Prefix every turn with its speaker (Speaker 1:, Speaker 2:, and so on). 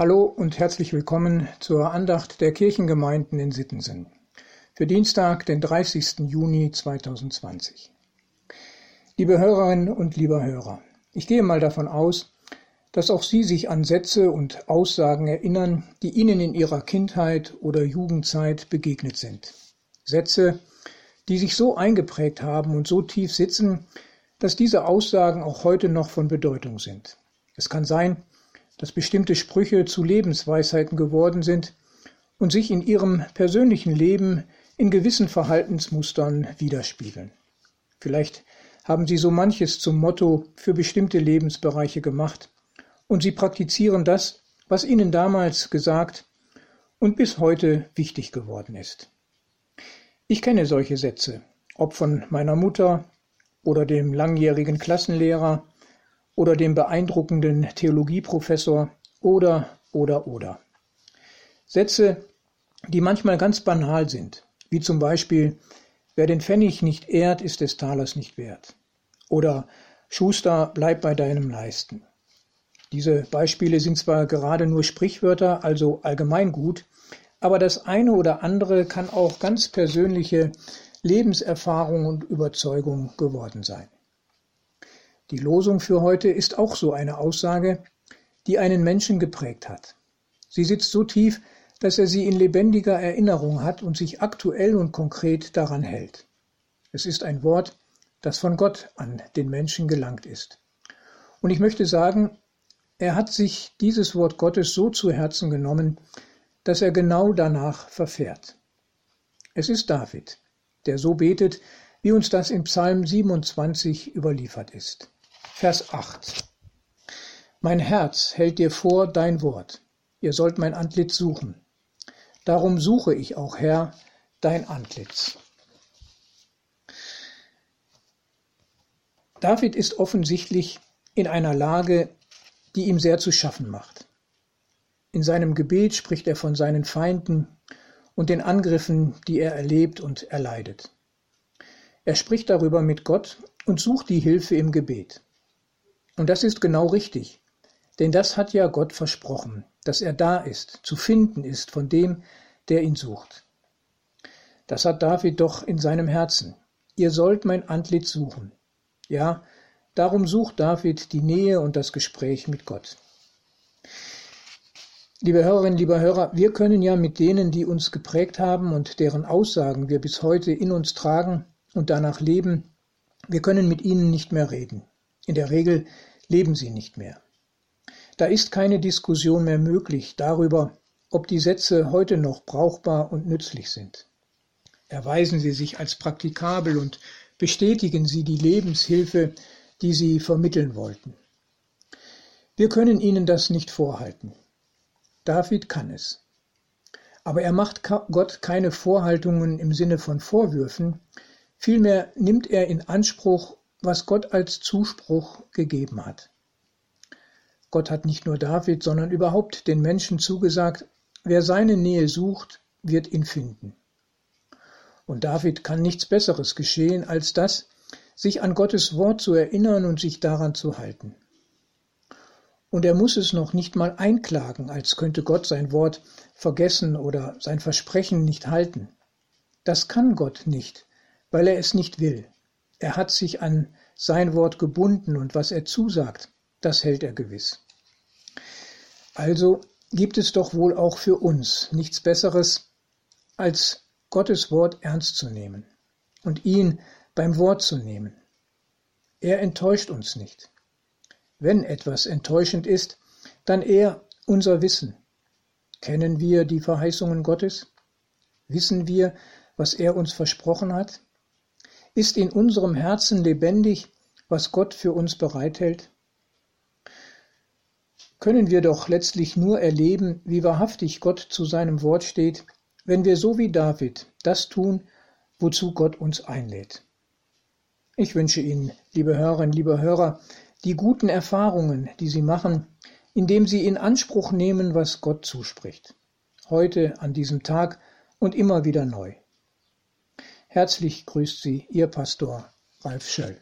Speaker 1: Hallo und herzlich willkommen zur Andacht der Kirchengemeinden in Sittensen für Dienstag, den 30. Juni 2020. Liebe Hörerinnen und lieber Hörer, ich gehe mal davon aus, dass auch Sie sich an Sätze und Aussagen erinnern, die Ihnen in Ihrer Kindheit oder Jugendzeit begegnet sind. Sätze, die sich so eingeprägt haben und so tief sitzen, dass diese Aussagen auch heute noch von Bedeutung sind. Es kann sein, dass bestimmte Sprüche zu Lebensweisheiten geworden sind und sich in ihrem persönlichen Leben in gewissen Verhaltensmustern widerspiegeln. Vielleicht haben sie so manches zum Motto für bestimmte Lebensbereiche gemacht und sie praktizieren das, was ihnen damals gesagt und bis heute wichtig geworden ist. Ich kenne solche Sätze, ob von meiner Mutter oder dem langjährigen Klassenlehrer oder dem beeindruckenden Theologieprofessor oder, oder, oder. Sätze, die manchmal ganz banal sind, wie zum Beispiel, wer den Pfennig nicht ehrt, ist des Talers nicht wert. Oder Schuster, bleib bei deinem Leisten. Diese Beispiele sind zwar gerade nur Sprichwörter, also allgemeingut, aber das eine oder andere kann auch ganz persönliche Lebenserfahrung und Überzeugung geworden sein. Die Losung für heute ist auch so eine Aussage, die einen Menschen geprägt hat. Sie sitzt so tief, dass er sie in lebendiger Erinnerung hat und sich aktuell und konkret daran hält. Es ist ein Wort, das von Gott an den Menschen gelangt ist. Und ich möchte sagen, er hat sich dieses Wort Gottes so zu Herzen genommen, dass er genau danach verfährt. Es ist David, der so betet, wie uns das im Psalm 27 überliefert ist. Vers 8. Mein Herz hält dir vor dein Wort. Ihr sollt mein Antlitz suchen. Darum suche ich auch, Herr, dein Antlitz. David ist offensichtlich in einer Lage, die ihm sehr zu schaffen macht. In seinem Gebet spricht er von seinen Feinden und den Angriffen, die er erlebt und erleidet. Er spricht darüber mit Gott und sucht die Hilfe im Gebet. Und das ist genau richtig, denn das hat ja Gott versprochen, dass er da ist, zu finden ist von dem, der ihn sucht. Das hat David doch in seinem Herzen. Ihr sollt mein Antlitz suchen. Ja, darum sucht David die Nähe und das Gespräch mit Gott. Liebe Hörerinnen, lieber Hörer, wir können ja mit denen, die uns geprägt haben und deren Aussagen wir bis heute in uns tragen und danach leben, wir können mit ihnen nicht mehr reden. In der Regel leben sie nicht mehr. Da ist keine Diskussion mehr möglich darüber, ob die Sätze heute noch brauchbar und nützlich sind. Erweisen sie sich als praktikabel und bestätigen sie die Lebenshilfe, die sie vermitteln wollten. Wir können ihnen das nicht vorhalten. David kann es. Aber er macht Gott keine Vorhaltungen im Sinne von Vorwürfen, vielmehr nimmt er in Anspruch, was Gott als Zuspruch gegeben hat. Gott hat nicht nur David, sondern überhaupt den Menschen zugesagt, wer seine Nähe sucht, wird ihn finden. Und David kann nichts Besseres geschehen, als das, sich an Gottes Wort zu erinnern und sich daran zu halten. Und er muss es noch nicht mal einklagen, als könnte Gott sein Wort vergessen oder sein Versprechen nicht halten. Das kann Gott nicht, weil er es nicht will. Er hat sich an sein Wort gebunden und was er zusagt, das hält er gewiss. Also gibt es doch wohl auch für uns nichts Besseres, als Gottes Wort ernst zu nehmen und ihn beim Wort zu nehmen. Er enttäuscht uns nicht. Wenn etwas enttäuschend ist, dann eher unser Wissen. Kennen wir die Verheißungen Gottes? Wissen wir, was er uns versprochen hat? Ist in unserem Herzen lebendig, was Gott für uns bereithält? Können wir doch letztlich nur erleben, wie wahrhaftig Gott zu seinem Wort steht, wenn wir so wie David das tun, wozu Gott uns einlädt. Ich wünsche Ihnen, liebe Hörerinnen, liebe Hörer, die guten Erfahrungen, die Sie machen, indem Sie in Anspruch nehmen, was Gott zuspricht. Heute, an diesem Tag und immer wieder neu. Herzlich grüßt Sie Ihr Pastor Ralf Schöll.